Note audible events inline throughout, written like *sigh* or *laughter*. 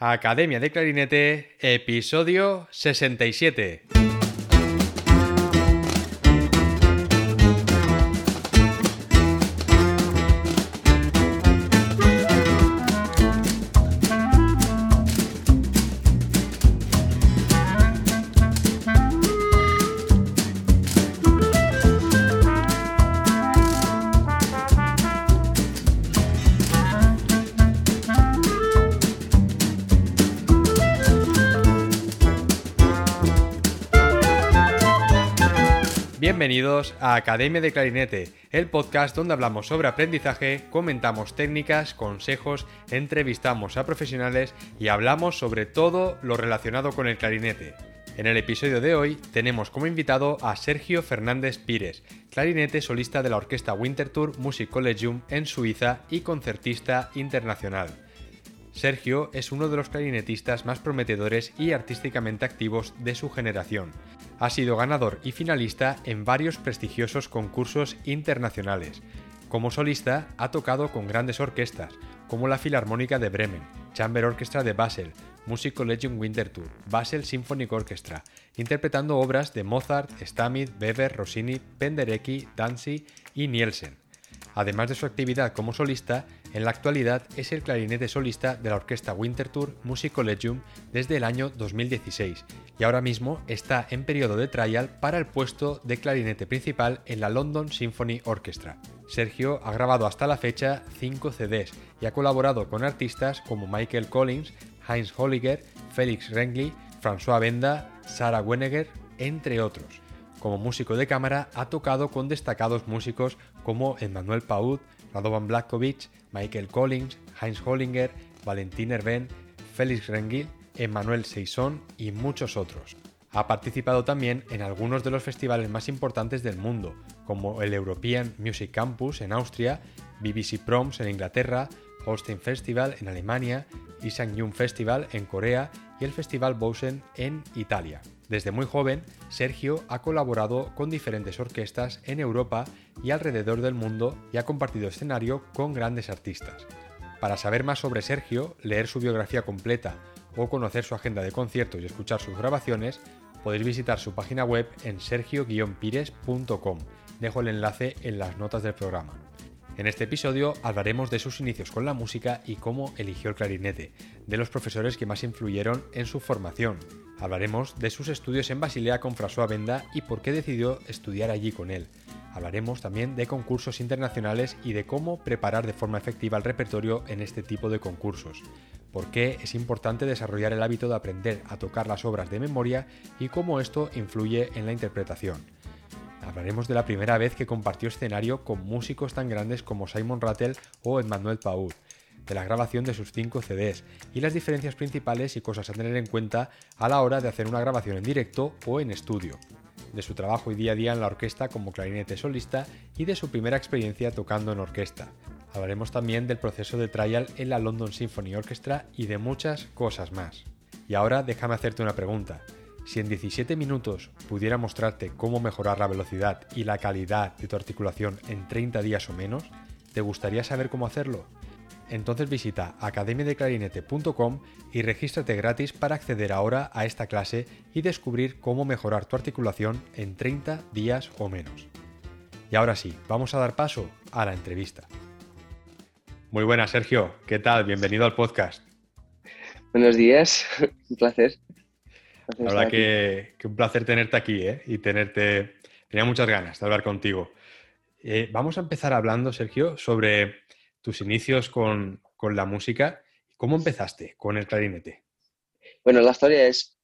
Academia de Clarinete, episodio 67. A Academia de Clarinete, el podcast donde hablamos sobre aprendizaje, comentamos técnicas, consejos, entrevistamos a profesionales y hablamos sobre todo lo relacionado con el clarinete. En el episodio de hoy tenemos como invitado a Sergio Fernández Pires, clarinete solista de la orquesta Winterthur Music Collegium en Suiza y concertista internacional. Sergio es uno de los clarinetistas más prometedores y artísticamente activos de su generación. Ha sido ganador y finalista en varios prestigiosos concursos internacionales. Como solista ha tocado con grandes orquestas, como la Filarmónica de Bremen, Chamber Orchestra de Basel, Music Collegium Winterthur, Basel Symphonic Orchestra, interpretando obras de Mozart, Stamitz, Weber, Rossini, Penderecki, Danzi y Nielsen. Además de su actividad como solista, en la actualidad es el clarinete solista de la orquesta Winterthur Music Collegium desde el año 2016 y ahora mismo está en periodo de trial para el puesto de clarinete principal en la London Symphony Orchestra. Sergio ha grabado hasta la fecha 5 CDs y ha colaborado con artistas como Michael Collins, Heinz Holliger, Felix Rengli, François Benda, Sarah Wenegger, entre otros. Como músico de cámara ha tocado con destacados músicos como Emmanuel Paud, Radovan Blakovic, Michael Collins, Heinz Hollinger, Valentin Herben, Félix Rengil, Emmanuel Seison y muchos otros. Ha participado también en algunos de los festivales más importantes del mundo, como el European Music Campus en Austria, BBC Proms en Inglaterra, Holstein Festival en Alemania, Isang Festival en Corea y el Festival Bosen en Italia. Desde muy joven, Sergio ha colaborado con diferentes orquestas en Europa y alrededor del mundo y ha compartido escenario con grandes artistas. Para saber más sobre Sergio, leer su biografía completa o conocer su agenda de conciertos y escuchar sus grabaciones, podéis visitar su página web en sergio-pires.com. Dejo el enlace en las notas del programa. En este episodio hablaremos de sus inicios con la música y cómo eligió el clarinete, de los profesores que más influyeron en su formación. Hablaremos de sus estudios en Basilea con François y por qué decidió estudiar allí con él. Hablaremos también de concursos internacionales y de cómo preparar de forma efectiva el repertorio en este tipo de concursos. Por qué es importante desarrollar el hábito de aprender a tocar las obras de memoria y cómo esto influye en la interpretación. Hablaremos de la primera vez que compartió escenario con músicos tan grandes como Simon Rattle o Emmanuel Paud, de la grabación de sus 5 CDs y las diferencias principales y cosas a tener en cuenta a la hora de hacer una grabación en directo o en estudio, de su trabajo y día a día en la orquesta como clarinete solista y de su primera experiencia tocando en orquesta. Hablaremos también del proceso de trial en la London Symphony Orchestra y de muchas cosas más. Y ahora déjame hacerte una pregunta. Si en 17 minutos pudiera mostrarte cómo mejorar la velocidad y la calidad de tu articulación en 30 días o menos, ¿te gustaría saber cómo hacerlo? Entonces visita academiadeclarinete.com y regístrate gratis para acceder ahora a esta clase y descubrir cómo mejorar tu articulación en 30 días o menos. Y ahora sí, vamos a dar paso a la entrevista. Muy buenas, Sergio. ¿Qué tal? Bienvenido al podcast. Buenos días, *laughs* un placer. La verdad que, un placer tenerte aquí ¿eh? y tenerte. Tenía muchas ganas de hablar contigo. Eh, vamos a empezar hablando, Sergio, sobre tus inicios con, la música. ¿Cómo empezaste con el clarinete? Bueno, la historia es,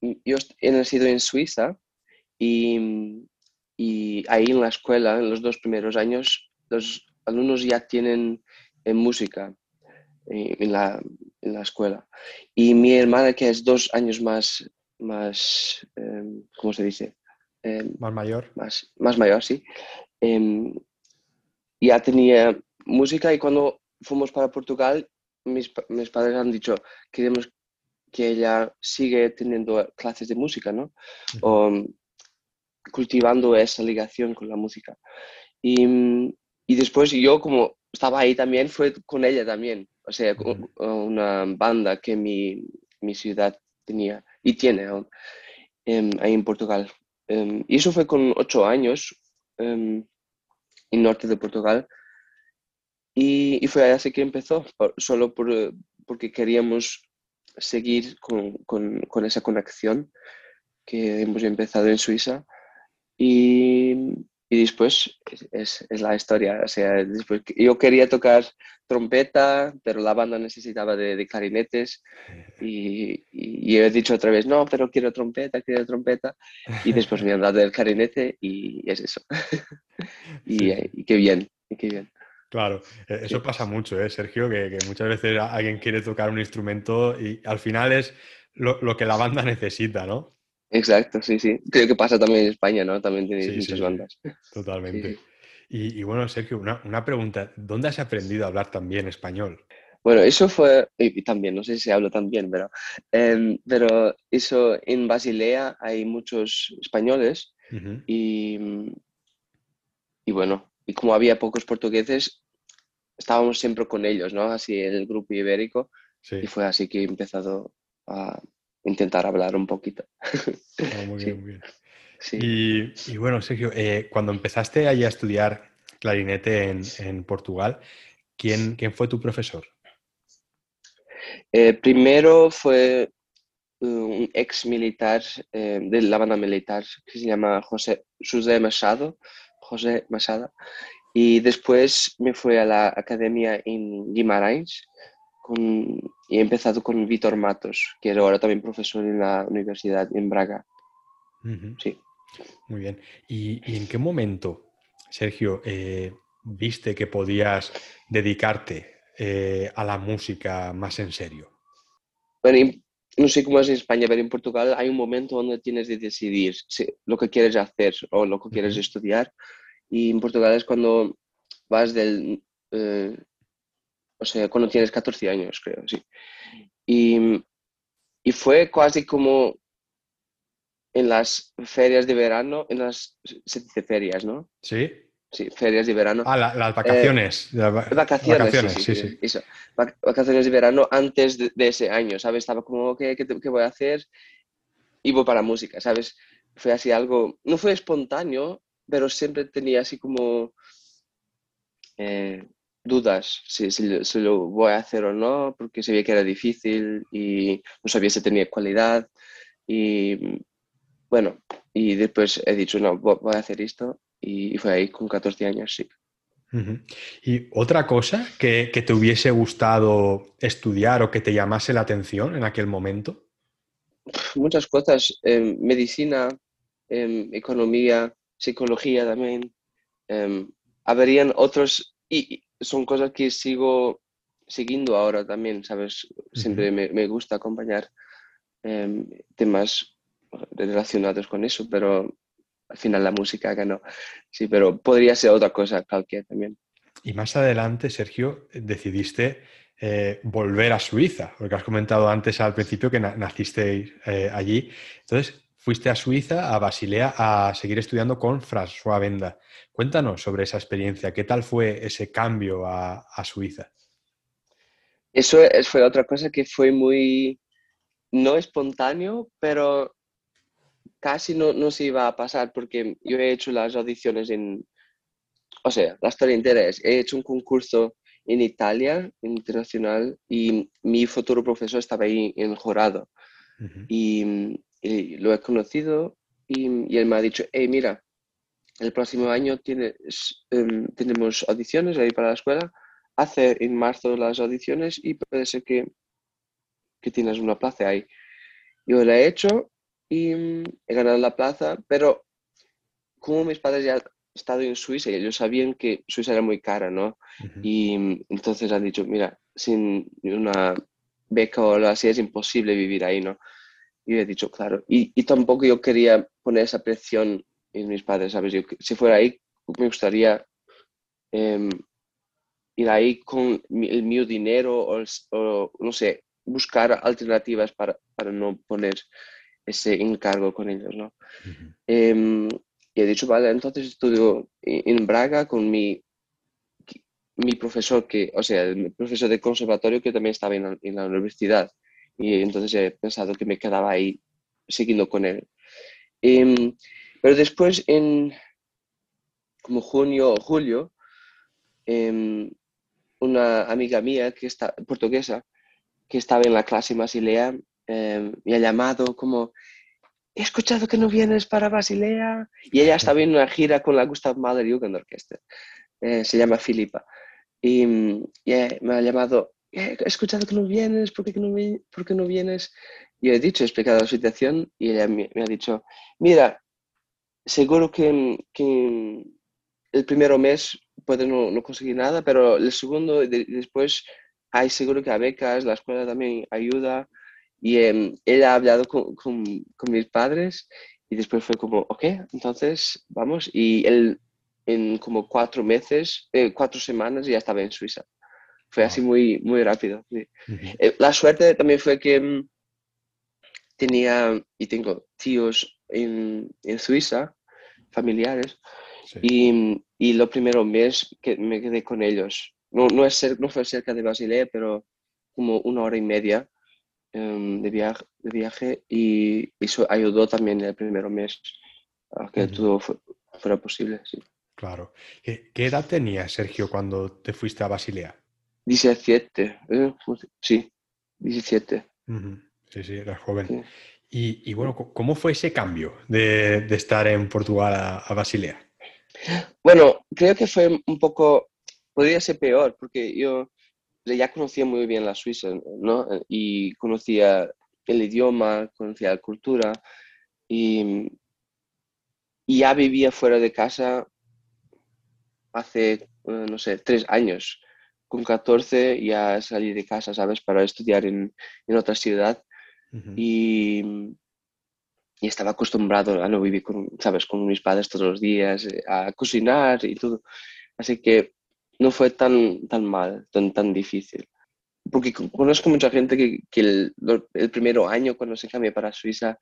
yo he nacido en Suiza y, ahí en la escuela, en los dos primeros años, los alumnos ya tienen eh, música en la, en la escuela. Y mi hermana, que es dos años más, más em, ¿cómo se dice? Em, más mayor. Más, más mayor, sí. Em, ya tenía música y cuando fuimos para Portugal, mis, mis, padres han dicho, queremos que ella sigue teniendo clases de música, ¿no? O cultivando esa ligación con la música. Y, y después yo, como estaba ahí también, fue con ella también o sea, una banda que mi, mi, ciudad tenía y tiene aún em, ahí en Portugal. Em, y eso fue con ocho años em, en norte de Portugal. Y, y, fue así que empezó, solo por, porque queríamos seguir con, con, con, esa conexión que hemos empezado en Suiza. Y, y después es, es, la historia. O sea, después yo quería tocar trompeta, pero la banda necesitaba de, de clarinetes y, y, he dicho otra vez, no, pero quiero trompeta, quiero trompeta. Y después me han dado el clarinete y es eso. *laughs* y, y, qué bien, y qué bien. Claro, e, eso pasa mucho, ¿eh, Sergio? Que, que, muchas veces alguien quiere tocar un instrumento y al final es lo, lo que la banda necesita, ¿no? Exacto, sí, sí. Creo que pasa también en España, ¿no? También tenéis muchas bandas. Totalmente. Y, bueno, Sergio, una, una, pregunta. ¿Dónde has aprendido a hablar también español? Bueno, eso fue, y también, no sé si hablo tan bien, pero, em, pero eso en Basilea hay muchos españoles y, y bueno, y como había pocos portugueses, estábamos siempre con ellos, ¿no? Así en el grupo ibérico. Y fue así que he empezado a, intentar hablar un poquito. Ah, muy *laughs* bien, muy bien. Y, bueno, Sergio, eh, cuando empezaste ahí a estudiar clarinete en, Portugal, ¿quién, ¿quién, fue tu profesor? Eh, primero fue un ex militar eh, de la banda militar que se llama José, José Machado, José Machado, y después me fui a la academia en Guimarães con, y he empezado con Víctor Matos, que es ahora también profesor en la universidad en Braga. Sí. Muy bien. ¿Y, en qué momento, Sergio, eh, viste que podías dedicarte eh, a la música más en serio? Bueno, no sé cómo es en España, pero en Portugal hay un momento donde tienes que decidir lo que quieres hacer o lo que quieres estudiar. Y en Portugal es cuando vas del eh, o sea, cuando tienes 14 años, creo, sí. Y, y fue casi como en las ferias de verano, en las, se dice ferias, ¿no? Sí. Sí, ferias de verano. Ah, las vacaciones. Eh, vacaciones, sí, sí, Eso. Vacaciones de verano antes de, ese año, ¿sabes? Estaba como, ¿qué, qué, voy a hacer? Y voy para música, ¿sabes? Fue así algo, no fue espontáneo, pero siempre tenía así como eh, dudas si, si, lo voy a hacer o no, porque sabía que era difícil y no sabía si tenía cualidad. Y bueno, y después he dicho, no, voy a hacer esto. Y fue ahí con 14 años, sí. ¿Y otra cosa que, que, te hubiese gustado estudiar o que te llamase la atención en aquel momento? Muchas cosas, eh, medicina, eh, economía, psicología también. Habrían otros, y, son cosas que sigo siguiendo ahora también, ¿sabes? Siempre me, me, gusta acompañar em, temas relacionados con eso, pero al final la música ganó. Sí, pero podría ser otra cosa, cualquier también. Y más adelante, Sergio, decidiste eh, volver a Suiza, porque has comentado antes al principio que naciste eh, allí. Entonces, fuiste a Suiza, a Basilea, a seguir estudiando con François Benda. Cuéntanos sobre esa experiencia. ¿Qué tal fue ese cambio a, Suiza? Eso fue otra cosa que fue muy, no espontáneo, pero casi no, no se iba a pasar porque yo he hecho las audiciones en, o sea, la historia entera es, he hecho un concurso en Italia, internacional, y mi futuro profesor estaba ahí en el jurado. y, y lo he conocido y, él me ha dicho, hey, mira, el próximo año tienes, em, tenemos audiciones ahí para la escuela, hace en marzo las audiciones y puede ser que, que tienes una plaza ahí. Yo la he hecho y mm, he ganado la plaza, pero como mis padres ya han estado en Suiza y ellos sabían que Suiza era muy cara, ¿no? Y mm, entonces han dicho, mira, sin una beca o algo así es imposible vivir ahí, ¿no? Y he dicho, claro. Y, y, tampoco yo quería poner esa presión en mis padres, ¿sabes? Yo, si fuera ahí, me gustaría eh, ir ahí con el mío dinero o, no sé, buscar alternativas para, para, no poner ese encargo con ellos, ¿no? eh, y he dicho, vale, entonces estudio en Braga con mi mi profesor, que, o sea, el profesor de conservatorio que también estaba en la, universidad. Y entonces he pensado que me quedaba ahí siguiendo con él. Em, pero después, en como junio o julio, em, una amiga mía que está portuguesa, que estaba en la clase Basilea, eh, me ha llamado como, he escuchado que no vienes para Basilea. Y ella estaba en una gira con la Gustav Mahler Jugend Orchestra. Eh, se llama Filipa. Y, me ha llamado, he escuchado que no vienes, ¿por qué no, por qué no vienes? Y he dicho, he explicado la situación y ella me, ha dicho, mira, seguro que, que el primer mes puede no, no, conseguir nada, pero el segundo, después hay seguro que a becas, la escuela también ayuda. Y eh, él ha hablado con, con, mis padres y después fue como, ok, entonces vamos. Y él en como cuatro meses, eh, cuatro semanas ya estaba en Suiza. Fue así muy, muy rápido. Eh, la suerte también fue que mm, tenía y tengo tíos en, en Suiza, familiares, y, y lo primero mes que me quedé con ellos. No, no, es no fue cerca de Basilea, pero como una hora y media Em, de, viaje, de viaje y eso ayudó también el primer mes a que todo fuera posible. Sí. Claro. ¿Qué, edad tenías, Sergio, cuando te fuiste a Basilea? 17, ¿eh? sí, 17. Sí, sí, eras joven. Y, y, bueno, ¿cómo fue ese cambio de, de estar en Portugal a, a, Basilea? Bueno, creo que fue un poco, podría ser peor, porque yo ya conocía muy bien la Suiza, ¿no? Y conocía el idioma, conocía la cultura y, ya vivía fuera de casa hace, eh, no sé, tres años. Con 14 ya salí de casa, ¿sabes? Para estudiar en, otra ciudad y, y, estaba acostumbrado a no vivir con, ¿sabes? Con mis padres todos los días, eh, a cocinar y todo. Así que no fue tan, tan mal, tan, tan difícil. Porque conozco mucha gente que, que el, el, primer año cuando se cambia para Suiza,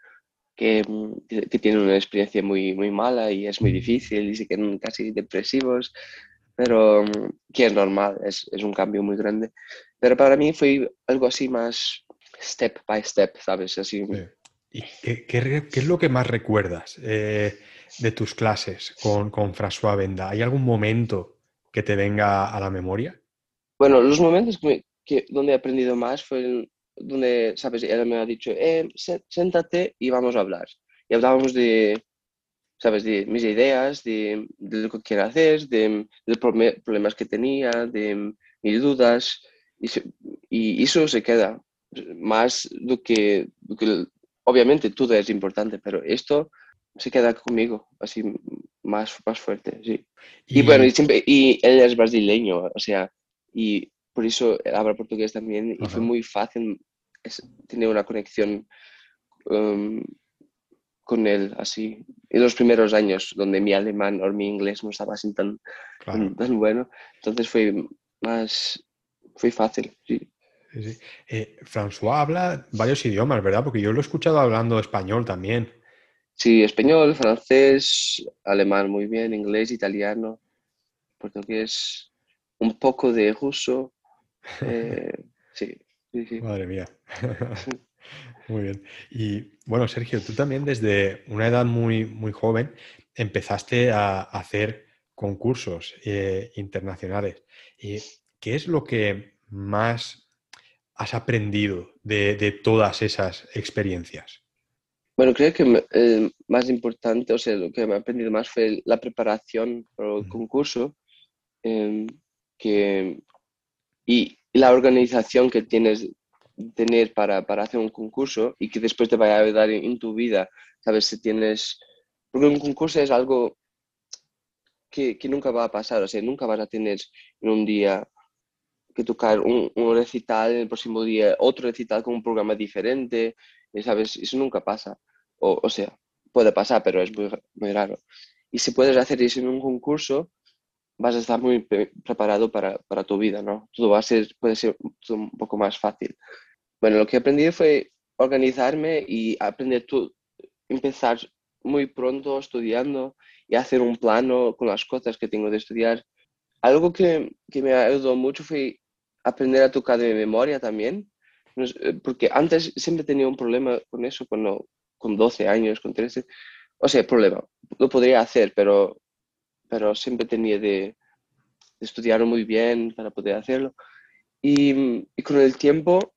que, que, tiene una experiencia muy, muy mala y es muy difícil y se quedan casi depresivos, pero que es normal, es, es un cambio muy grande. Pero para mí fue algo así más step by step, ¿sabes? Así. ¿Y qué, qué, qué, es lo que más recuerdas eh, de tus clases con, con François Benda? ¿Hay algún momento que te venga a la memoria? Bueno, los momentos que, donde he aprendido más fue donde, ¿sabes? Él me ha dicho, eh, siéntate y vamos a hablar. Y hablábamos de, ¿sabes? De mis ideas, de, lo que quiero hacer, de, los problemas que tenía, de mis dudas. Y, eso se queda. Más lo que, lo que, obviamente todo es importante, pero esto se queda conmigo, así más, más fuerte, sí. Y, bueno, y, siempre, y él es brasileño, o sea, y por eso habla portugués también, y fue muy fácil tener una conexión um, con él, así, en los primeros años, donde mi alemán o mi inglés no estaba así tan, tan, bueno, entonces fue más, fue fácil, sí. sí. Eh, François habla varios idiomas, ¿verdad? Porque yo lo he escuchado hablando español también. Sí, español, francés, alemán muy bien, inglés, italiano, portugués, un poco de ruso. *laughs* Eh, sí, sí, Madre mía. *laughs* muy bien. Y bueno, Sergio, tú también desde una edad muy, muy joven empezaste a hacer concursos eh, internacionales. ¿Y ¿Qué es lo que más has aprendido de todas esas experiencias? Bueno, creo que el eh, más importante, o sea, lo que me he aprendido más fue la preparación para el concurso em, que, y, la organización que tienes tener para, para, hacer un concurso y que después te vaya a ayudar en, tu vida. Sabes, si tienes... Porque un concurso es algo que, que, nunca va a pasar, o sea, nunca vas a tener en un día que tocar un, un recital, en el próximo día otro recital con un programa diferente, ¿sabes? Eso nunca pasa. O, o sea, puede pasar, pero es muy, muy raro. Y si puedes hacer eso en un concurso, vas a estar muy preparado para, para, tu vida, ¿no? Todo va a ser, puede ser un poco más fácil. Bueno, lo que aprendí fue organizarme y aprender tú, empezar muy pronto estudiando y hacer un plano con las cosas que tengo de estudiar. Algo que, que me ayudó mucho fue aprender a tocar de memoria también, eh, porque antes siempre tenía un problema con eso cuando con 12 años, con 13, o sea, problema, lo podría hacer, pero, pero siempre tenía de, estudiar muy bien para poder hacerlo. Y, y con el tiempo,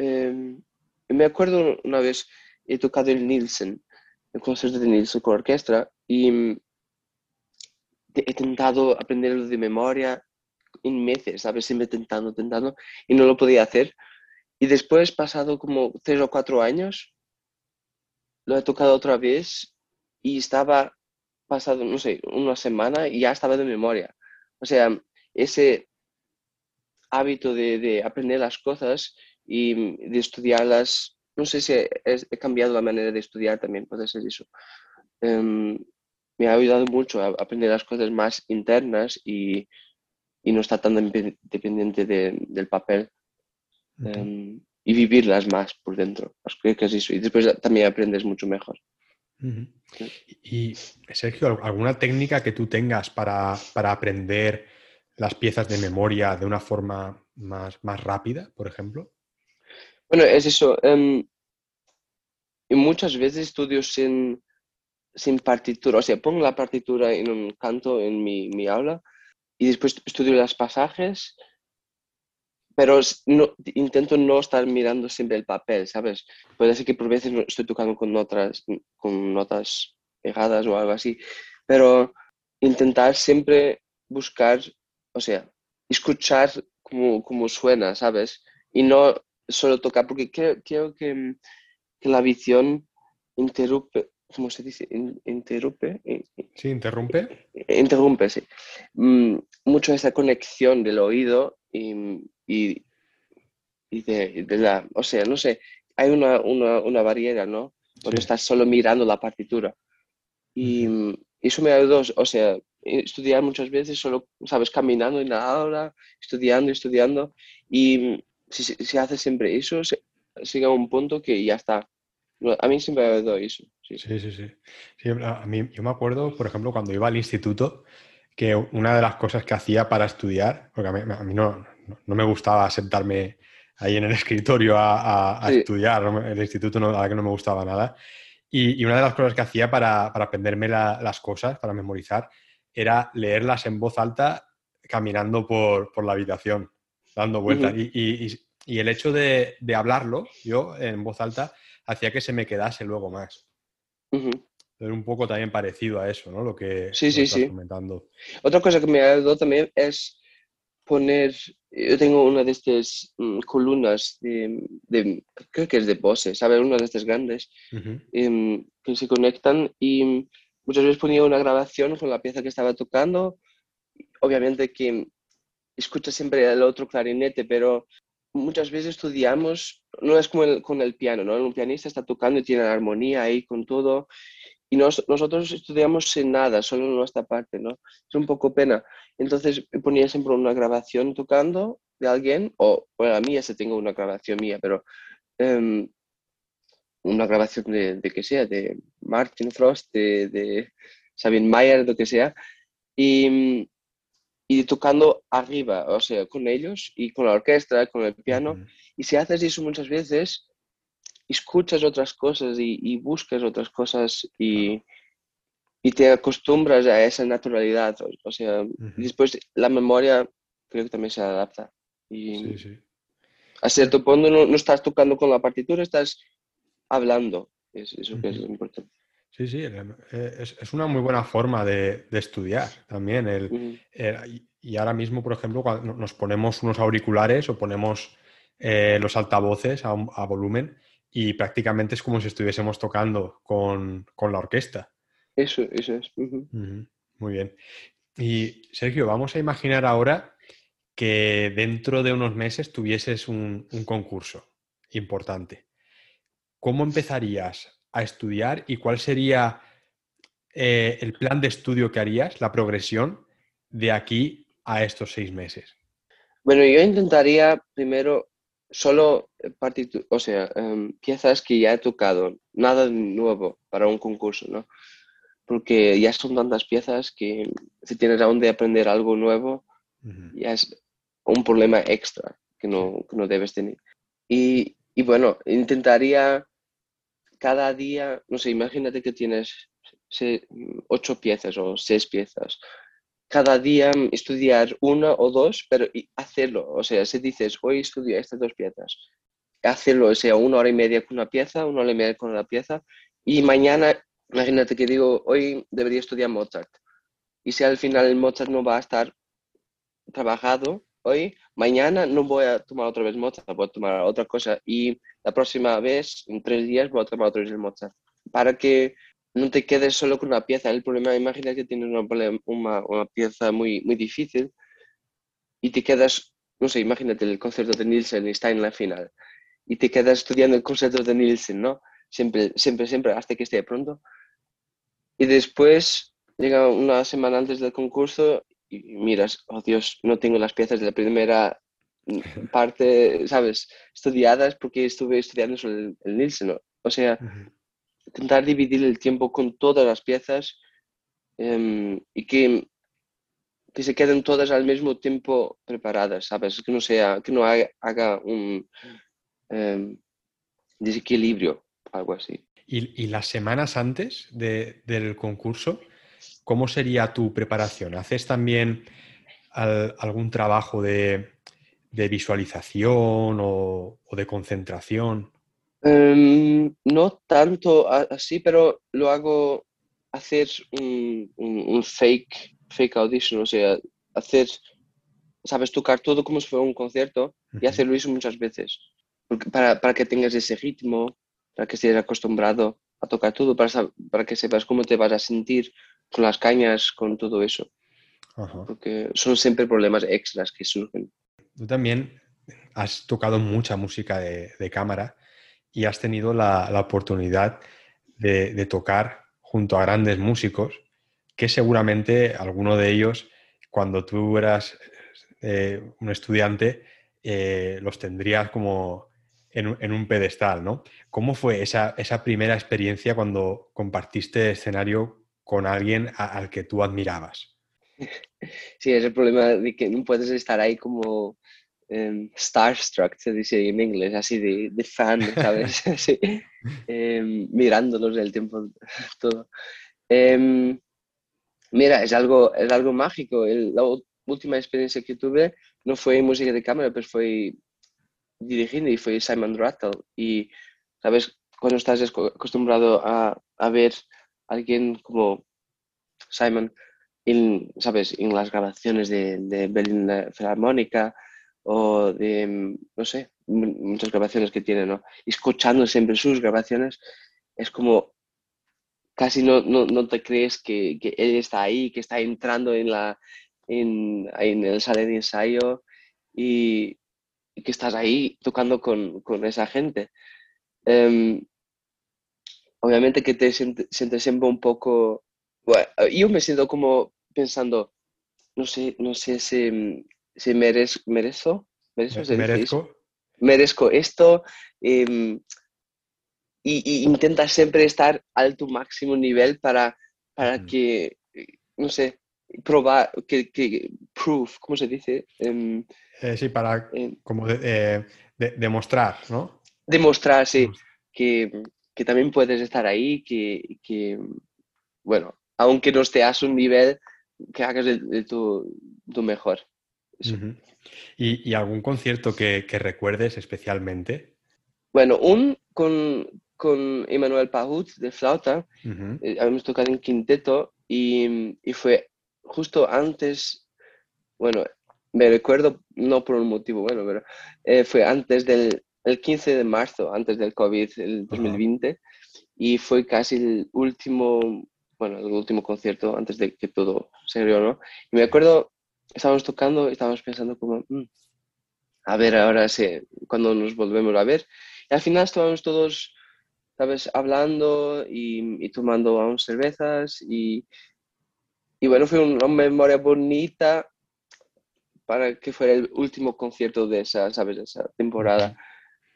em, me acuerdo una vez, he tocado el Nielsen, el concierto de Nielsen con orquesta, y he intentado aprenderlo de memoria en meses, ¿sabes? Siempre tentando, tentando, y no lo podía hacer. Y después, pasado como tres o cuatro años, lo he tocado otra vez y estaba pasado, no sé, una semana y ya estaba de memoria. O sea, ese hábito de, aprender las cosas y de estudiarlas, no sé si he, cambiado la manera de estudiar también, puede ser eso. Em, me ha ayudado mucho a aprender las cosas más internas y, no estar tan dependiente del papel em, y vivirlas más por dentro. Creo que es eso. Y después también aprendes mucho mejor. Y Sergio, ¿alguna técnica que tú tengas para, aprender las piezas de memoria de una forma más, más rápida, por ejemplo? Bueno, es eso. Em, y muchas veces estudio sin, sin partitura. O sea, pongo la partitura en un canto en mi, mi aula y después estudio los pasajes pero intento no estar mirando siempre el papel, ¿sabes? Puede ser que por veces estoy tocando con notas, con notas pegadas o algo así, pero intentar siempre buscar, o sea, escuchar cómo, suena, ¿sabes? Y no solo tocar, porque creo, que, que, la visión interrumpe, ¿cómo se dice? Interrumpe. Sí, interrumpe. Interrumpe, sí. Mm, mucho esa conexión del oído y, y, de, la, o sea, no sé, hay una, una, una barrera, ¿no? Cuando estás solo mirando la partitura. Y eso me ayudó, o sea, estudiar muchas veces solo, sabes, caminando en la aula, estudiando, estudiando. Y si, si haces siempre eso, se, llega a un punto que ya está. A mí siempre me ayudó eso. Sí, sí, sí. sí. a mí, yo me acuerdo, por ejemplo, cuando iba al instituto, que una de las cosas que hacía para estudiar, porque a mí, a mí no, no, me gustaba sentarme ahí en el *laughs* escritorio a, estudiar, el instituto no, la que no me gustaba nada. Y, una de las cosas que hacía para, aprenderme las cosas, para memorizar, era leerlas en voz alta caminando por, la habitación, dando vueltas. y, el hecho de, hablarlo yo en voz alta hacía que se me quedase luego más. Es un poco también parecido a eso, ¿no? Lo que, sí, sí, sí. comentando. Otra cosa que me ha ayudado también es poner, yo tengo una de estas mm, columnas de, creo que es de Bose, ¿sabes? Una de estas grandes em, que se conectan y muchas veces ponía una grabación con la pieza que estaba tocando. Obviamente que escucha siempre el otro clarinete, pero muchas veces estudiamos, no es como con el piano, ¿no? Un pianista está tocando y tiene la armonía ahí con todo y nosotros estudiamos sin nada, solo nuestra parte, ¿no? Es un poco pena. Entonces ponía siempre una grabación tocando de alguien, o bueno, a mí ya se tengo una grabación mía, pero em, una grabación de, de, que sea, de Martin Frost, de, de Sabine Mayer, lo que sea, y, y tocando arriba, o sea, con ellos y con la orquesta, con el piano. Y si haces eso muchas veces, escuchas otras cosas y, buscas otras cosas y, te acostumbras a esa naturalidad. O, sea, después la memoria creo que también se adapta. Y A cierto punto no, estás tocando con la partitura, estás hablando. Es, eso que es importante. Sí, sí, es, una muy buena forma de, estudiar también. El, y ahora mismo, por ejemplo, cuando nos ponemos unos auriculares o ponemos eh, los altavoces a, a volumen, y prácticamente es como si estuviésemos tocando con, la orquesta. Eso, eso es. Muy bien. Y Sergio, vamos a imaginar ahora que dentro de unos meses tuvieses un, concurso importante. ¿Cómo empezarías a estudiar y cuál sería eh, el plan de estudio que harías, la progresión de aquí a estos seis meses? Bueno, yo intentaría primero solo eh, o sea, em, piezas que ya he tocado, nada nuevo para un concurso, ¿no? porque ya son tantas piezas que si tienes aún de aprender algo nuevo, ya es un problema extra que no, que no debes tener. Y, y, bueno, intentaría cada día, no sé, imagínate que tienes ocho piezas o seis piezas. Cada día estudiar una o dos, pero hacerlo. O sea, si dices, hoy estudio estas dos piezas, hacerlo, o sea, una hora y media con una pieza, una hora y media con la pieza, y mañana, imagínate que digo, hoy debería estudiar Mozart. Y si al final Mozart no va a estar trabajado hoy, mañana no voy a tomar otra vez Mozart, voy a tomar otra cosa. Y la próxima vez, en tres días, voy a tomar el Mozart. Para que no te quedes solo con una pieza. El problema, imagina que tienes una, una, pieza muy, muy difícil y te quedas, no sé, imagínate el concierto de Nielsen y está en la final y te quedas estudiando el concierto de Nielsen, ¿no? Siempre, siempre, siempre, hasta que esté pronto. Y después llega una semana antes del concurso y miras, oh Dios, no tengo las piezas de la primera parte, ¿sabes? Estudiadas porque estuve estudiando sobre el, Nielsen, ¿no? O sea, intentar dividir el tiempo con todas las piezas em, y que, que se queden todas al mismo tiempo preparadas, ¿sabes? Que no, sea, que no haga, un em, desequilibrio, algo así. ¿Y, las semanas antes del concurso, cómo sería tu preparación? ¿Haces también algún trabajo de, visualización o, o de concentración? Em, no tanto así, pero lo hago hacer un, fake, fake audition, o sea, hacer, sabes, tocar todo como si fuera un concierto y hacerlo eso muchas veces, para, para, que tengas ese ritmo, para que estés acostumbrado a tocar todo, para, para que sepas cómo te vas a sentir con las cañas, con todo eso. Porque son siempre problemas extras que surgen. Tú también has tocado mucha música de, de cámara y has tenido la, oportunidad de, tocar junto a grandes músicos que seguramente alguno de ellos, cuando tú eras eh, un estudiante, eh, los tendrías como en, un pedestal, ¿no? ¿Cómo fue esa, primera experiencia cuando compartiste escenario con alguien al que tú admirabas? *laughs* Sí, es el problema de que no puedes estar ahí como Em, starstruck, se dice en inglés, así de, de fan, ¿sabes? *laughs* Em, mirándolos el tiempo todo. Em, mira, es algo, es algo mágico. la última experiencia que tuve no fue música de cámara, pero fue dirigiendo y fue Simon Rattle. Y, ¿sabes? Cuando estás acostumbrado a, a ver a alguien como Simon, en, ¿sabes? En las grabaciones de, de Berlin Philharmónica, o de, no sé, muchas grabaciones que tiene, ¿no? Y escuchando siempre sus grabaciones, es como casi no, no, no te crees que, que, él está ahí, que está entrando en, la, en, en el salón de ensayo y, que estás ahí tocando con, con esa gente. Em, obviamente que te sientes, siempre un poco... Bueno, yo me siento como pensando, no sé, no sé si si merezco, merezco, merezco, merezco esto em, y, intenta siempre estar al tu máximo nivel para, para que, no sé, probar, que, que proof, ¿cómo se dice? Em, eh, sí, para como eh, demostrar, ¿no? Demostrar, sí, que, que, también puedes estar ahí, que, que, bueno, aunque no estés a un nivel, que hagas de, tu, tu mejor. ¿Y, algún concierto que, recuerdes especialmente? Bueno, un con, con Emmanuel Pahut de flauta, eh, habíamos tocado en quinteto y, fue justo antes, bueno, me recuerdo, no por un motivo bueno, pero eh, fue antes del el 15 de marzo, antes del COVID, el 2020, y fue casi el último, bueno, el último concierto antes de que todo se abrió, ¿no? Y me acuerdo estábamos tocando y estábamos pensando como, mm, a ver, ahora sí, cuando nos volvemos a ver. Y al final estábamos todos, ¿sabes?, hablando y, tomando aún cervezas y, y bueno, fue una memoria bonita para que fuera el último concierto de esa, ¿sabes?, esa temporada.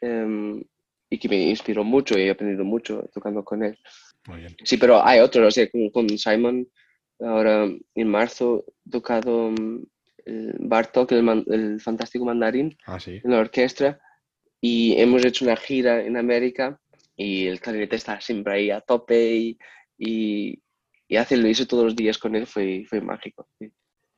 Em, y que me inspiró mucho y he aprendido mucho tocando con él. Muy bien. Sí, pero hay otros, o sea, con, con Simon, ahora en marzo tocado mm, el Bartok, el, man- el fantástico mandarín, Ah, sí. en la orquesta y hemos hecho una gira en América y el clarinete está siempre ahí a tope y, y, y hacerlo eso todos los días con él fue, fue mágico. sí.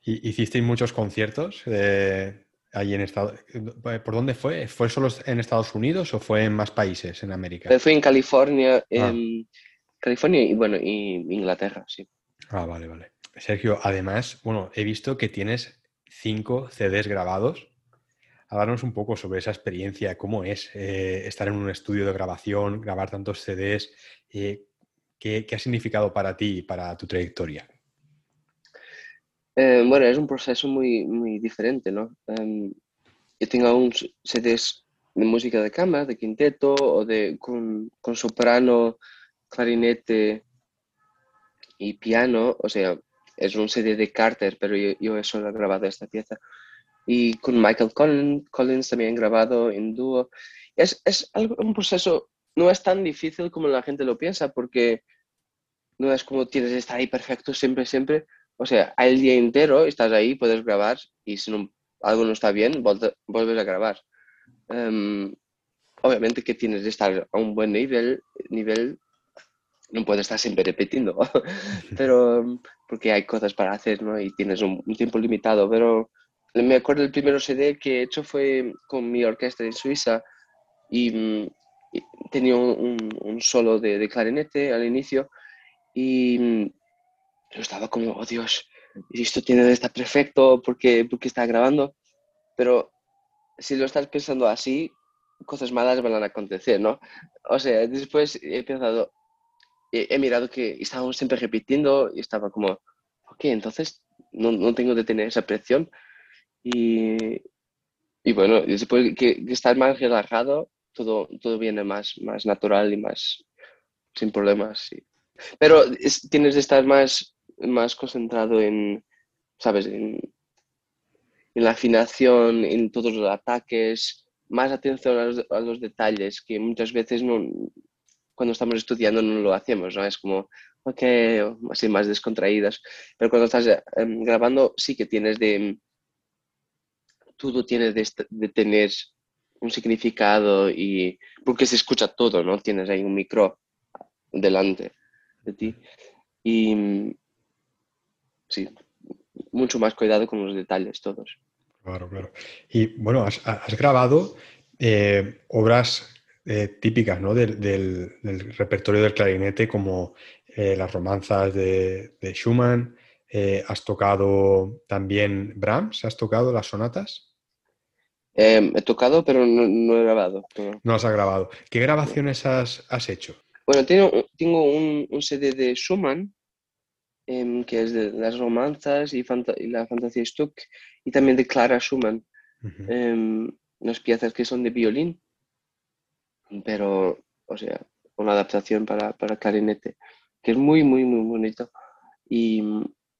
¿Y hicisteis muchos conciertos eh, ahí en Estados ¿Por dónde fue? ¿Fue solo en Estados Unidos o fue en más países en América? Fue en California, Ah. em, California y bueno, y Inglaterra, sí. Ah, vale, vale. Sergio, además, bueno, he visto que tienes cinco CDs grabados. Háblanos un poco sobre esa experiencia, cómo es eh, estar en un estudio de grabación, grabar tantos CDs, eh, ¿qué, qué ha significado para ti y para tu trayectoria? Eh, bueno, es un proceso muy, muy diferente, ¿no? Em, yo tengo aún CDs de música de cámara, de quinteto o de con, con soprano, clarinete y piano, o sea, es un CD de Carter, pero yo, yo he solo grabado esta pieza. Y con Michael Collins, Collins también he grabado en dúo. Es, es un proceso, no es tan difícil como la gente lo piensa, porque no es como tienes que estar ahí perfecto siempre, siempre. O sea, el día entero, estás ahí, puedes grabar y si algo no está bien, vuelve- vuelves a grabar. Em, obviamente que tienes que estar a un buen nivel, nivel no puedes estar siempre repitiendo, *laughs* pero porque hay cosas para hacer, ¿no? Y tienes un, un tiempo limitado, pero me acuerdo el primer CD que he hecho fue con mi orquesta en Suiza y, mm, y tenía un, solo de, de clarinete al inicio y mm, yo estaba como, oh Dios, esto tiene que estar perfecto porque, porque está grabando, pero si lo estás pensando así, cosas malas van a acontecer, ¿no? O sea, después he pensado, he, mirado que estábamos siempre repitiendo y estaba como, ok, entonces no, no tengo que tener esa presión. Y, y bueno, después que, que estar más relajado, todo, todo viene más, más natural y más sin problemas. sí. Pero es- tienes que estar más, más concentrado en, ¿sabes? En, en la afinación, en todos los ataques, más atención a los, a los detalles, que muchas veces no, cuando estamos estudiando no lo hacemos, ¿no? Es como, ok, así más descontraídas. Pero cuando estás em, grabando, sí que tienes de, todo tiene de, de tener un significado y, porque se escucha todo, ¿no? Tienes ahí un micro delante de ti. Y mm, sí, mucho más cuidado con los detalles todos. Claro, claro. Y bueno, has, has grabado eh, obras eh, típicas ¿no? del, del- del repertorio del clarinete, como eh, las romanzas de, de Schumann. eh, has tocado también Brahms, has tocado las sonatas. Em, he tocado, pero no, no he grabado. no. No has grabado. ¿Qué grabaciones has, has hecho? Bueno, tengo, tengo un, un CD de Schumann, em, que es de las romanzas y, la fantasía Stuck, y también de Clara Schumann, Ujú. em, unas piezas que son de violín, pero, o sea, una adaptación para, para clarinete, que es muy, muy, muy bonito. Y,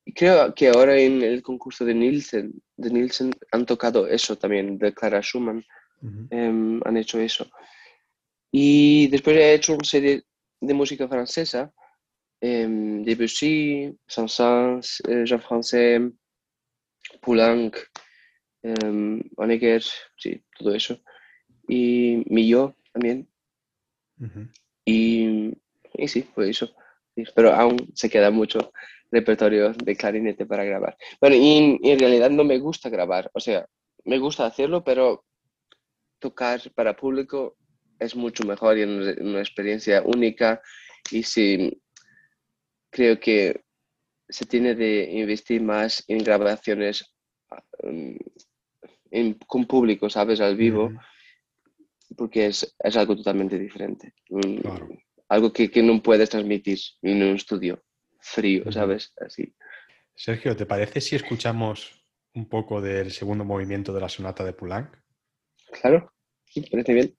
y creo que ahora en el concurso de Nielsen, de Nielsen han tocado eso también, de Clara Schumann, Ujú. em, han hecho eso. Y después he hecho un CD de música francesa, em, Debussy, Saint-Saëns, eh, Jean-Français, Poulenc, em, Honegger, sí, todo eso. Y Millau también. Ujú. Y, y sí, fue eso. Pero aún se queda mucho repertorio de clarinete para grabar. Bueno, y en realidad no me gusta grabar, o sea, me gusta hacerlo, pero tocar para público es mucho mejor y es una, una experiencia única. Y sí, creo que se tiene de investir más en grabaciones um, en- con público, ¿sabes? Al vivo Ujú. Porque es, es algo totalmente diferente. Un- Claro. Algo que, que no puedes transmitir en un estudio frío. ¿sabes? Así. Sergio, ¿te parece si escuchamos un poco del segundo movimiento de la sonata de Poulenc? Claro, sí, parece bien.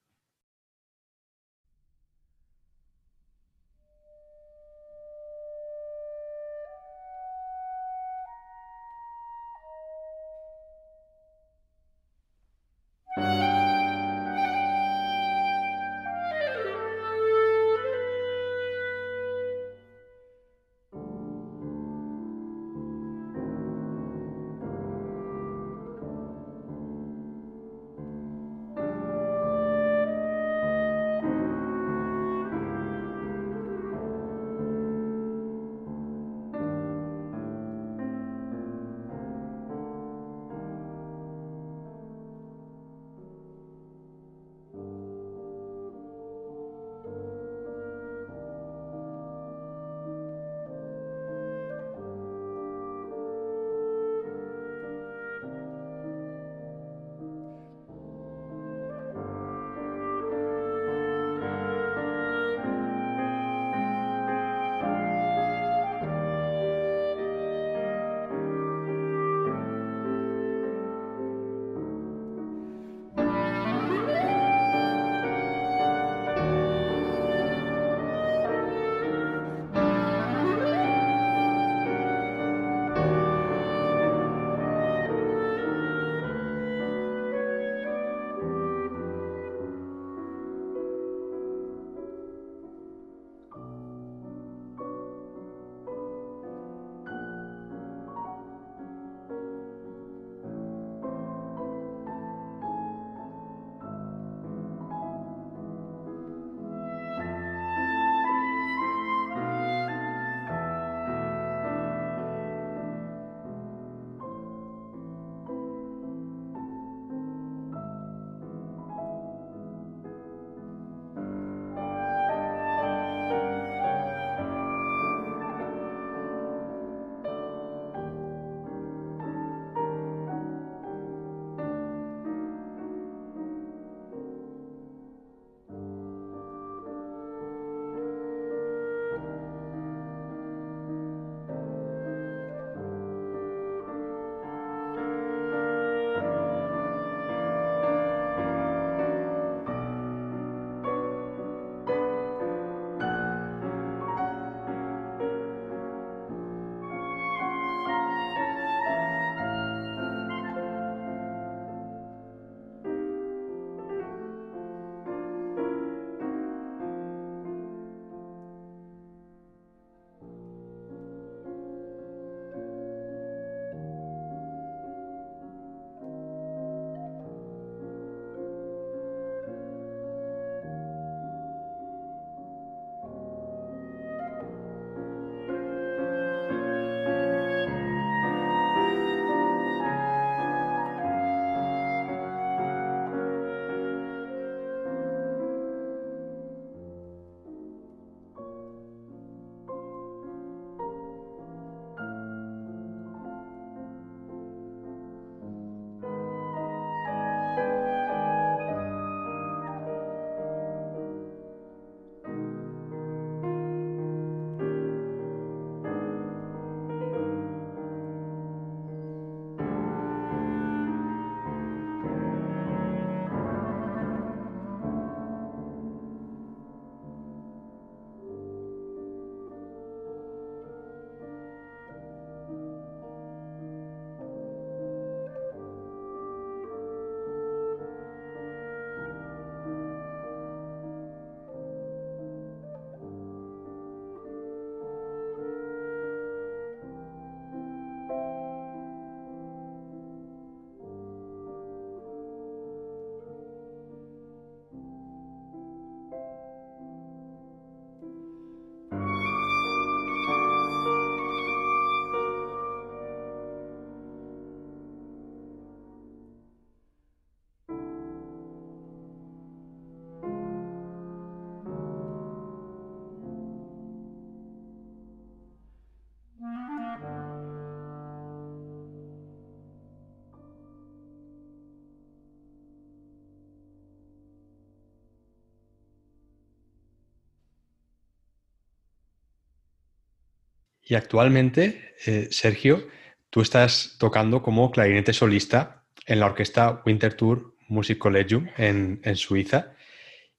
Y actualmente, eh, Sergio, tú estás tocando como clarinete solista en la orquesta Winter Tour Music Collegium en, Suiza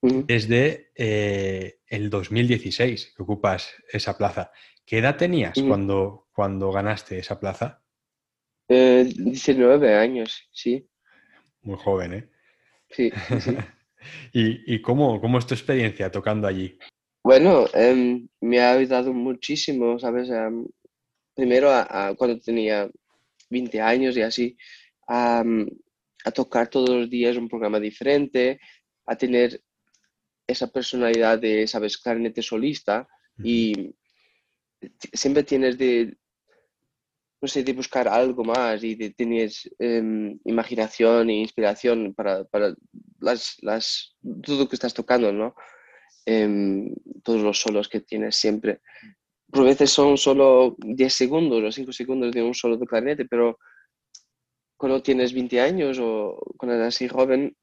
desde eh, el 2016 que ocupas esa plaza. ¿Qué edad tenías cuando, cuando ganaste esa plaza? 19 eh, años, sí. Muy joven, ¿eh? Sí, sí. *laughs* ¿Y, cómo, cómo, es tu experiencia tocando allí? Bueno, em, me ha ayudado muchísimo, ¿sabes? primero, cuando tenía 20 años y así, a, tocar todos los días un programa diferente, a tener esa personalidad de, ¿sabes?, clarinete solista y siempre tienes de, no sé, de buscar algo más y de tener em, imaginación e inspiración para, para las, las, todo lo que estás tocando, ¿no? Em, todos los solos que tienes siempre. Por veces son solo 10 segundos o 5 segundos de un solo de clarinete, pero cuando tienes 20 años o cuando eres así joven,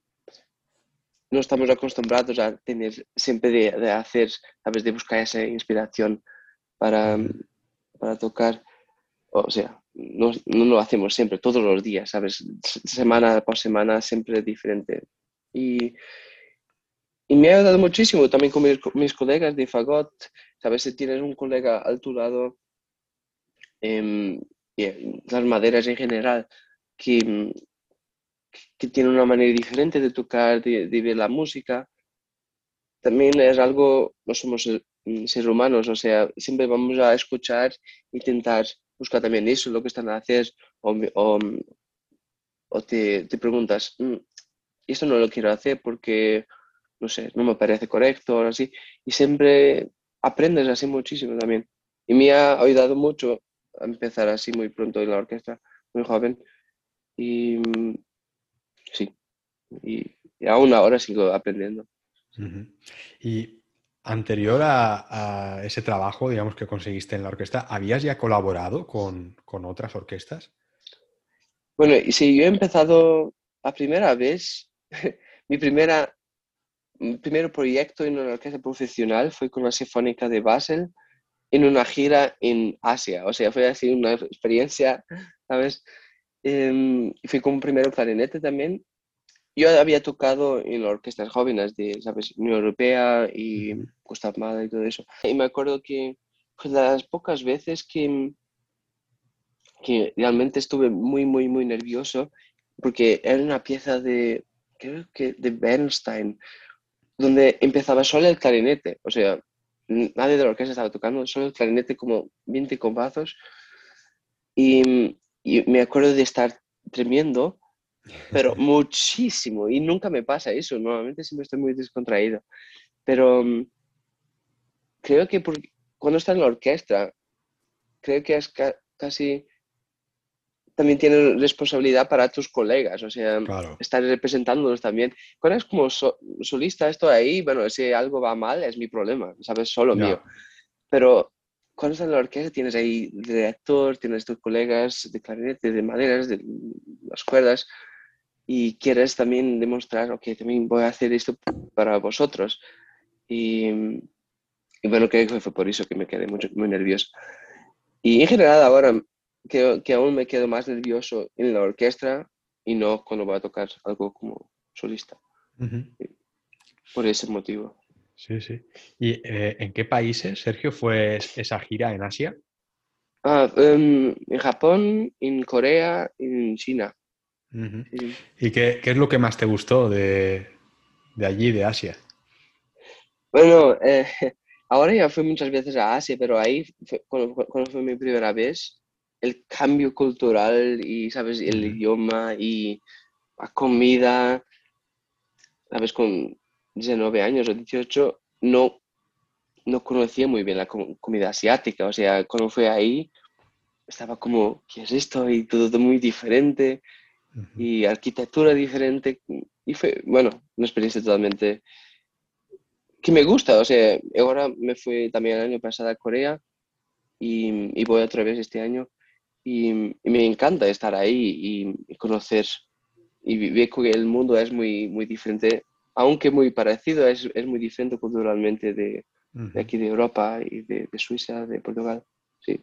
no estamos acostumbrados a tener siempre de, de hacer, sabes, de buscar esa inspiración para, para tocar. O sea, no, no, lo hacemos siempre, todos los días, ¿sabes? Semana por semana, siempre diferente. Y, y me ha ayudado muchísimo también con mis, colegas de Fagot. Sabes, si tienes un colega a tu lado, em, las maderas en general, que, que tiene una manera diferente de tocar, de, de ver la música, también es algo, no somos seres humanos, o sea, siempre vamos a escuchar, intentar busca también eso, lo que están a hacer, o, o, te, te, preguntas, mm, esto no lo quiero hacer porque, no sé, no me parece correcto, o así, y siempre aprendes así muchísimo también. Y me ha ayudado mucho a empezar así muy pronto en la orquesta, muy joven, y sí, y, aún ahora sigo aprendiendo. Y Anterior a, ese trabajo, digamos, que conseguiste en la orquesta, ¿habías ya colaborado con, otras orquestas? Bueno, sí, yo he empezado la primera vez, *laughs* mi primera, primer proyecto en una orquesta profesional fue con la Sinfónica de Basel en una gira en Asia. O sea, fue así una experiencia, ¿sabes? Eh, fui con un primero clarinete también yo había tocado en orquestas jóvenes de, ¿sabes? Unión Europea y Costa Armada y todo eso. Y me acuerdo que pues, las pocas veces que, que realmente estuve muy, muy, muy nervioso, porque era una pieza de, creo que de Bernstein, donde empezaba solo el clarinete, o sea, nadie de la orquesta estaba tocando, solo el clarinete como 20 compazos. Y, y me acuerdo de estar tremiendo pero *laughs* muchísimo. Y nunca me pasa eso. Normalmente siempre estoy muy descontraído. Pero mm, creo que cuando estás en la orquesta, creo que es casi también tienes responsabilidad para tus colegas, o sea, estar representándolos también. Cuando es como solista, estoy ahí, bueno, si algo va mal es mi problema, ¿sabes? Solo mío. Pero cuando estás en la orquesta tienes ahí director, tienes tus colegas de clarinete, de maderas, de las cuerdas, y quieres también demostrar, ok, también voy a hacer esto para vosotros. Y, y bueno, creo que fue por eso que me quedé muy, muy nervioso. Y en general ahora creo que aún me quedo más nervioso en la orquesta y no cuando voy a tocar algo como solista. Por ese motivo. Sí, sí. ¿Y eh, en qué países, Sergio, fue esa gira en Asia? Ah, em, en Japón, en Corea, en China. ¿Y qué, es lo que más te gustó de, allí, de Asia? Bueno, eh, *laughs* ahora ya fui muchas veces a Asia, pero ahí, cuando, fue mi primera vez, el cambio cultural y, ¿sabes? El idioma y la comida, ¿sabes? Con 19 años o 18, no, no conocía muy bien la comida asiática. O sea, cuando fui ahí, estaba como, ¿qué es esto? Y todo muy diferente y arquitectura diferente. Y fue, bueno, una experiencia totalmente que me gusta. O sea, ahora me fui también el año pasado a Corea y, y voy otra vez este año. Y, me encanta estar ahí y, conocer y ver que el mundo es muy, muy diferente, aunque muy parecido, es, es muy diferente culturalmente de, de, aquí de Europa y de, de Suiza, de Portugal. sí.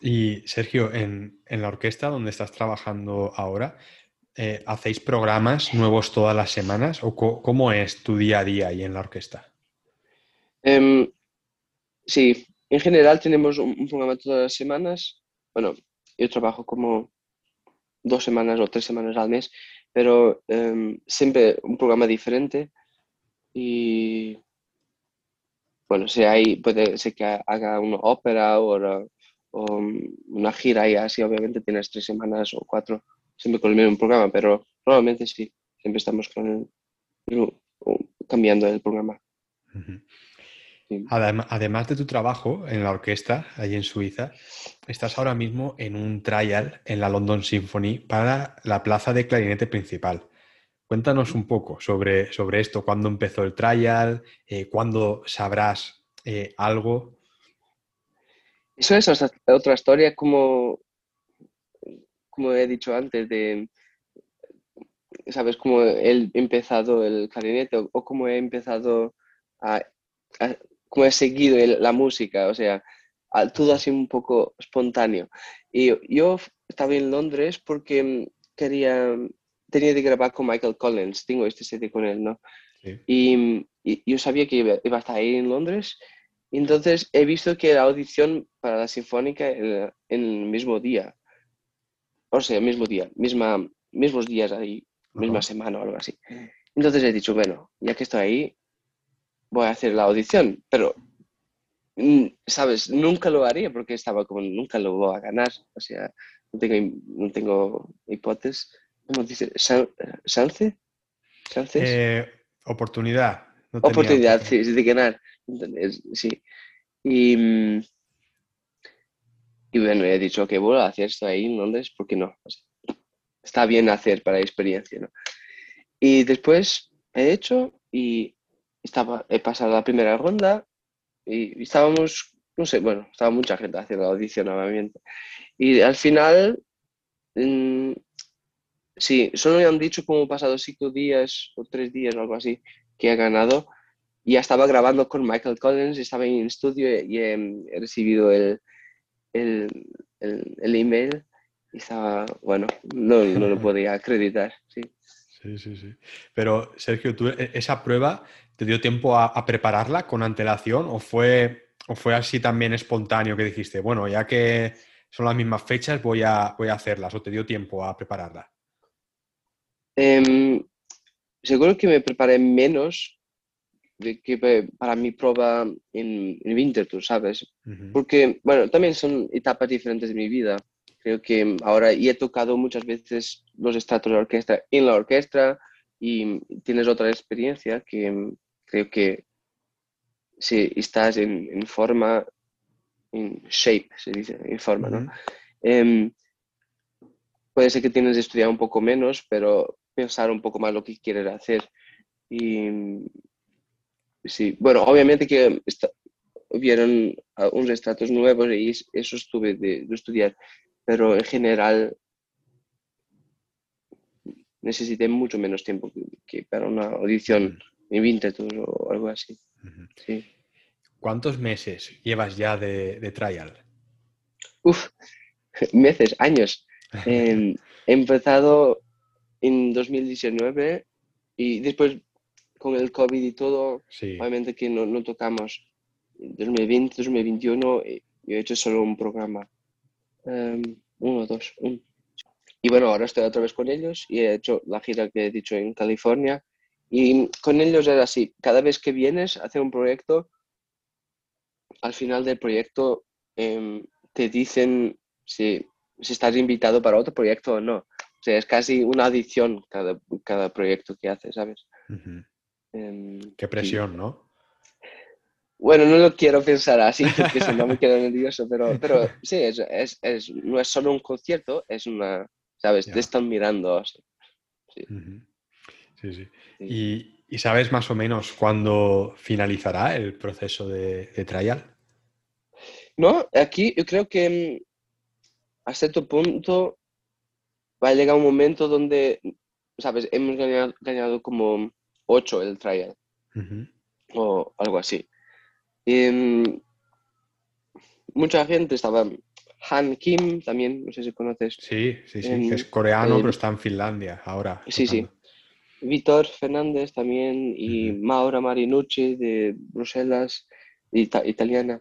Y Sergio, en, la orquesta donde estás trabajando ahora, eh, ¿hacéis programas nuevos todas las semanas o cómo es tu día a día ahí en la orquesta? Em, sí, en general tenemos un, programa todas las semanas. Bueno, yo trabajo como dos semanas o tres semanas al mes, pero em, siempre un programa diferente. Y bueno, si hay, puede ser que haga una ópera o, una gira y así, obviamente tienes tres semanas o cuatro, siempre con el mismo programa, pero normalmente sí, siempre estamos con cambiando el programa. Además de tu trabajo en la orquesta, allí en Suiza, estás ahora mismo en un trial en la London Symphony para la plaza de clarinete principal. Cuéntanos un poco sobre, sobre esto, cuándo empezó el trial, eh, cuándo sabrás eh, algo. Eso es otra historia, como, como he dicho antes, de, ¿sabes? Cómo he empezado el clarinete o, cómo he empezado a como he seguido la música, o sea, todo así un poco espontáneo. Y yo estaba en Londres porque mm, quería, tenía que grabar con Michael Collins, tengo este CD con él, ¿no? Y, yo sabía que iba, a estar ahí en Londres, entonces he visto que la audición para la Sinfónica en, el mismo día, o sea, mismo día, misma, mismos días ahí, misma semana o algo así. Entonces he dicho, bueno, ya que estoy ahí, voy a hacer la audición, pero, mm, ¿sabes? Nunca lo haría porque estaba como, nunca lo voy a ganar, o sea, no tengo, no tengo hipótesis. ¿Cómo dice? ¿Chance? Eh, oportunidad. oportunidad, sí, de ganar. sí. Y, mm, y bueno, he dicho que voy a hacer esto ahí en Londres, porque no? está bien hacer para experiencia, ¿no? Y después he hecho y estaba, he pasado la primera ronda y, estábamos, no sé, bueno, estaba mucha gente haciendo nuevamente. Y al final, mm, sí, solo me han dicho como pasado cinco días o tres días o algo así que he ganado. Y ya estaba grabando con Michael Collins, estaba en estudio y he, recibido el, el, el, email y estaba, bueno, no, no lo *laughs* podía acreditar, sí. Sí, sí, sí. Pero Sergio, tú e, esa prueba ¿Te dio tiempo a, prepararla con antelación o fue, o fue así también espontáneo que dijiste, bueno, ya que son las mismas fechas, voy a, voy a hacerlas o te dio tiempo a prepararla? Em, seguro que me preparé menos de que para mi prueba en, en Winterthur, ¿sabes? Porque, bueno, también son etapas diferentes de mi vida. Creo que ahora y he tocado muchas veces los estratos de orquesta en la orquesta y tienes otra experiencia que, creo que si estás en, forma, en shape, se dice, en forma, ¿no? Em, puede ser que tienes que estudiar un poco menos, pero pensar un poco más lo que quieres hacer. Y sí, bueno, obviamente que hubieron unos estratos nuevos y eso estuve de, estudiar, pero en general necesité mucho menos tiempo que, para una audición mi Vintetur o algo así. ¿Cuántos meses llevas ya de, trial? Uf, *laughs* meses, años. *laughs* Em, he empezado en 2019 y después con el COVID y todo, obviamente que no, no tocamos. 2020, 2021 yo he hecho solo un programa. Um, uno, dos, un. Y bueno, ahora estoy otra vez con ellos y he hecho la gira que he dicho en California y con ellos era así, cada vez que vienes a hacer un proyecto, al final del proyecto em, te dicen si, estás invitado para otro proyecto o no. O sea, es casi una adición cada, cada proyecto que haces, ¿sabes? Em, Qué presión, ¿no? Bueno, no lo quiero pensar así porque si no me quedo nervioso, pero, pero sí, es, es, no es solo un concierto, es una, ¿sabes? Te están mirando. Sí. Sí, sí. ¿Y, sabes más o menos cuándo finalizará el proceso de, trial? No, aquí yo creo que mm, a cierto punto va a llegar un momento donde, ¿sabes? Hemos ganado, como 8 el trial o algo así. Mm, mucha gente, estaba Han Kim también, no sé si conoces. Sí, sí, sí, es coreano, eh, pero está en Finlandia ahora. Sí, sí. Vitor Fernández también y. Maura Marinucci de Bruselas, ita- italiana.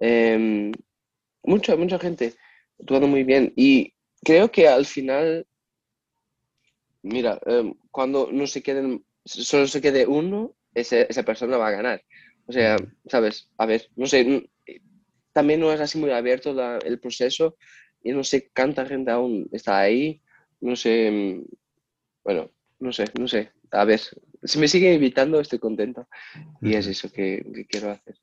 Em, mucha, mucha gente actuando muy bien. Y creo que al final, mira, em, cuando no se queden, solo se quede uno, ese- esa persona va a ganar. O sea. ¿sabes? A ver, no sé, también no es así muy abierto la- el proceso y no sé cuánta gente aún está ahí. No sé, em, bueno, no sé, no sé. A ver, si me siguen invitando, estoy contento. Y es eso que, que quiero hacer.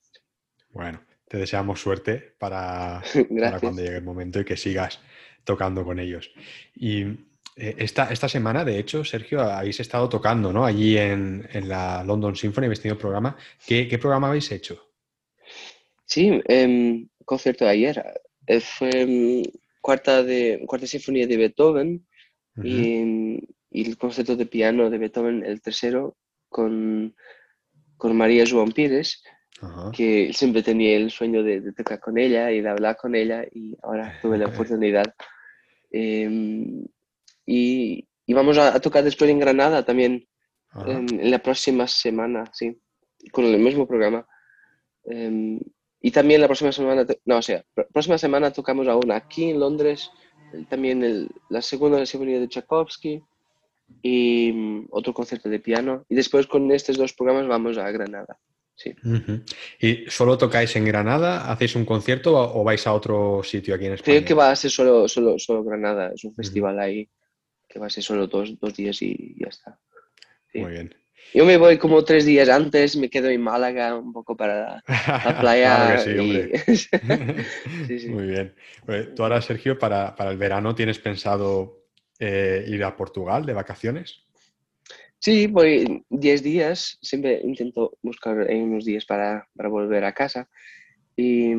Bueno, te deseamos suerte para, *laughs* para cuando llegue el momento y que sigas tocando con ellos. Y eh, esta, esta semana, de hecho, Sergio, habéis estado tocando, ¿no? Allí en, en la London Symphony, habéis tenido programa. ¿Qué, qué programa habéis hecho? Sí, em, concierto de ayer. eh, fue em, cuarta, de, cuarta sinfonía de Beethoven y, y el concierto de piano de Beethoven, el tercero, con, con María Joan Pires, Ajá. que siempre tenía el sueño de, de tocar con ella y de hablar con ella y ahora *laughs* tuve la oportunidad. Em, y, y vamos a, a tocar después en Granada también en, en la próxima semana, sí, con el mismo programa. Em, y también la próxima semana, no, o sea, pr- próxima semana tocamos aún aquí en Londres, también el- la segunda sinfonía de Tchaikovsky y mm, otro concierto de piano. Y después con estos dos programas vamos a Granada. Sí. ¿Y solo tocáis en Granada? ¿Hacéis un concierto o vais a otro sitio aquí en España? Creo que va a ser solo, solo, solo Granada, es un festival ahí que va a ser solo dos, dos días y ya está. sí. Muy bien. Yo me voy como tres días antes, me quedo en Málaga un poco para la *laughs* playa. Sí, y- *laughs* *laughs* sí. Muy bien. Pues, Tú ahora, Sergio, para, para el verano tienes pensado eh, ir a Portugal de vacaciones. Sí, voy 10 días, siempre intento buscar unos días para, para volver a casa. Y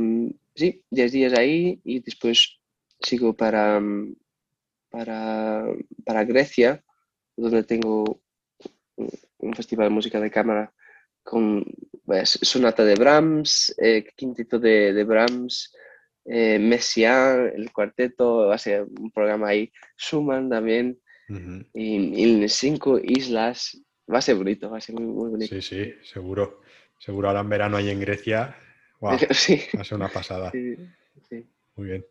sí, 10 días ahí y después sigo para, para, para Grecia, donde tengo un- festival de música de cámara con pues, sonata de Brahms, eh, quinteto de Brahms, eh, Messiaen, el cuarteto, va a ser un programa ahí, Schumann también Ujú. y, y en cinco islas. Va a ser bonito, va a ser muy, muy bonito. Sí, sí, seguro. Seguro ahora en verano ahí en Grecia. *laughs* Sí, va a ser una pasada. sí, sí. Muy bien.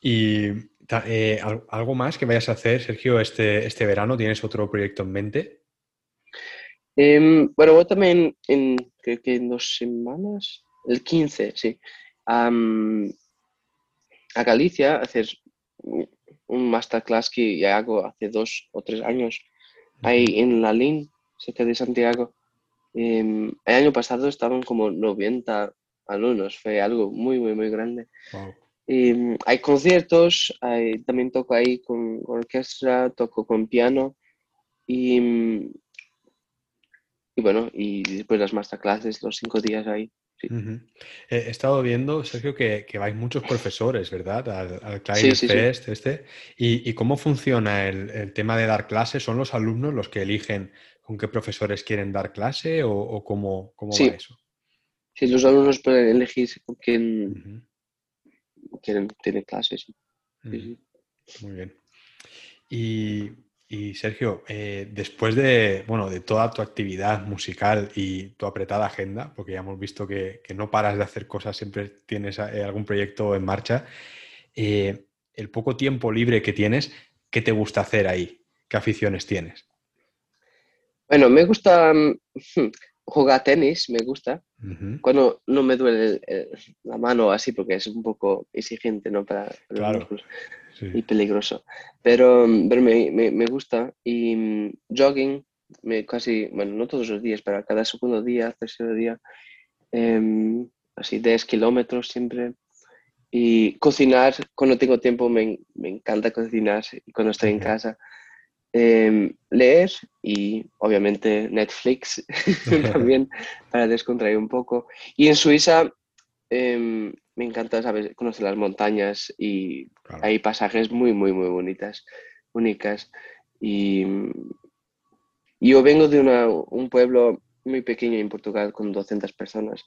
¿Y eh, al- algo más que vayas a hacer, Sergio, este, este verano? ¿Tienes otro proyecto en mente? Em, bueno, voy también en, creo que en dos semanas, el 15, sí, a Galicia a hacer un masterclass que ya hago hace dos o tres años, ahí en La Lin, cerca de Santiago. Em, el año pasado estaban como 90 alumnos, fue algo muy, muy, muy grande. Wow. Mm, hay conciertos, hay- también toco ahí con orquesta, toco con piano y, y bueno, y después las masterclasses, los cinco días ahí. Sí. Eh, He estado viendo, Sergio, que, que vais muchos profesores, ¿verdad? Al, al sí, sí. Fest este. ¿Y, y cómo funciona el, el tema de dar clases? ¿Son los alumnos los que eligen con qué profesores quieren dar clase o, o cómo, cómo va eso? Sí, los alumnos pueden elegir con quién Ujú, quieren tener clases. Muy bien. Y, y, Sergio, eh, después de, bueno, de toda tu actividad musical y tu apretada agenda, porque ya hemos visto que, que no paras de hacer cosas, siempre tienes eh, algún proyecto en marcha, eh, el poco tiempo libre que tienes, ¿qué te gusta hacer ahí? ¿Qué aficiones tienes? Bueno, me gusta mm, *laughs* jugar tenis, me gusta. Cuando no me duele el- el- la mano así, porque es un poco exigente, ¿no? Para, para los Claro. músculos. sí. y peligroso. Pero, pero me, me, me gusta. Y mm, jogging, me casi, bueno, no todos los días, pero cada segundo día, tercer día, em, así 10 kilómetros siempre. Y cocinar, cuando tengo tiempo, me, me encanta cocinar y cuando estoy en casa. Em, leer y obviamente Netflix *laughs* *laughs* también para descontraer un poco. Y en Suiza em, me encanta, ¿sabes? Conocer las montañas y Claro. hay pasajes muy, muy, muy bonitas, únicas. Y yo vengo de una- un pueblo muy pequeño en Portugal con 200 personas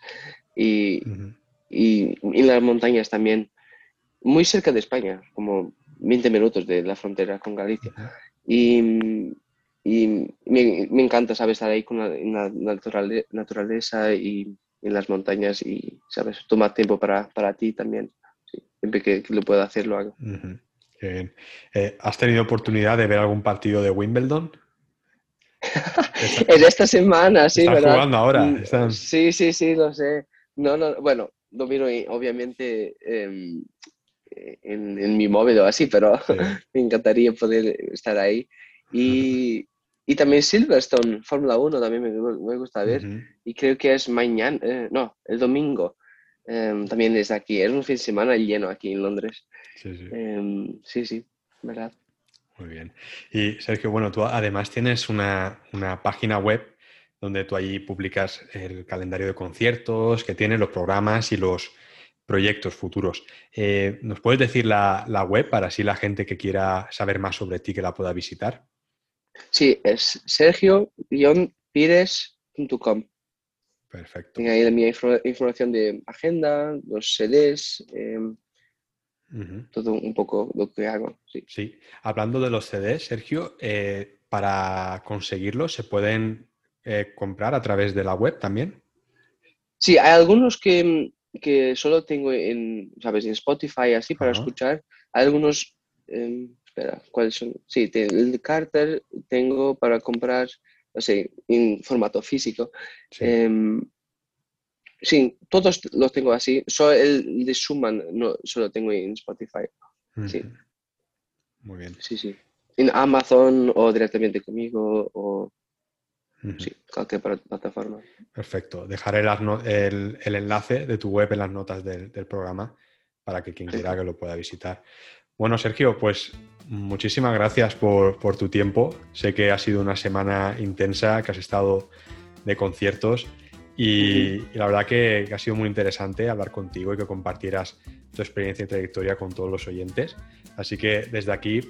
y, Ujú, y en las montañas también, muy cerca de España, como 20 minutos de la frontera con Galicia. Y, y me, me, encanta, ¿sabes? Estar ahí con la, naturaleza y en las montañas y, ¿sabes? Tomar tiempo para, para ti también. Sí, siempre que, que, lo pueda hacer, lo hago. Qué bien. Eh, ¿Has tenido oportunidad de ver algún partido de Wimbledon? *laughs* es esta semana, sí, Están ¿verdad? jugando ahora. Mm, Están... Sí, sí, sí, lo sé. No, no, bueno, lo miro obviamente eh, en, en, mi móvil o así, pero sí. *laughs* me encantaría poder estar ahí. Y, y también Silverstone, Fórmula 1, también me, me, gusta ver. Uh -huh. Y creo que es mañana, eh, no, el domingo. Um, también es aquí, es un fin de semana lleno aquí en Londres. Sí, sí. Um, sí, sí, verdad. Muy bien. Y Sergio, bueno, tú además tienes una, una, página web donde tú allí publicas el calendario de conciertos que tienes, los programas y los proyectos futuros. Eh, ¿Nos puedes decir la, la, web para así la gente que quiera saber más sobre ti que la pueda visitar? Sí, es sergio-pires.com. Perfecto. Tengo ahí mi información de agenda, los CDs, eh, uh -huh. todo un poco lo que hago. Sí. sí. Hablando de los CDs, Sergio, eh, para conseguirlos, ¿se pueden eh, comprar a través de la web también? Sí, hay algunos que, que solo tengo en, ¿sabes? en Spotify, así, para uh -huh. escuchar. Hay algunos, eh, espera, ¿cuáles son? Sí, el Carter tengo para comprar, no sé, en formato físico. Sí. Eh, sí, todos los tengo así. Solo el de Schumann no, solo tengo en Spotify. Uh -huh. Sí. Muy bien. Sí, sí. En Amazon o directamente conmigo o Uh -huh. sí, cualquier plataforma. Perfecto. Dejaré las no el, el, enlace de tu web en las notas del, del programa para que quien quiera que lo pueda visitar. Bueno, Sergio, pues muchísimas gracias por, por, tu tiempo. Sé que ha sido una semana intensa, que has estado de conciertos y, y la verdad que, que, ha sido muy interesante hablar contigo y que compartieras tu experiencia y trayectoria con todos los oyentes. Así que desde aquí,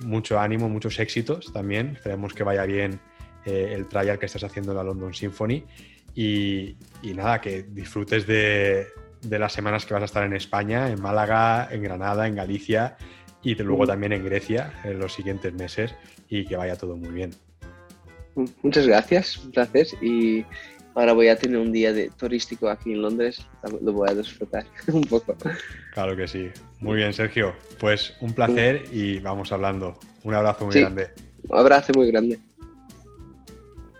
mucho ánimo, muchos éxitos también. Esperemos que vaya bien eh, el trial que estás haciendo en la London Symphony y, y nada, que disfrutes de, de, las semanas que vas a estar en España, en Málaga, en Granada, en Galicia y de luego también en Grecia en los siguientes meses y que vaya todo muy bien. Muchas gracias, un placer y ahora voy a tener un día de turístico aquí en Londres, lo voy a disfrutar *laughs* un poco. Claro que sí. Muy bien, Sergio. Pues un placer y vamos hablando. Un abrazo muy sí, grande. Un abrazo muy grande.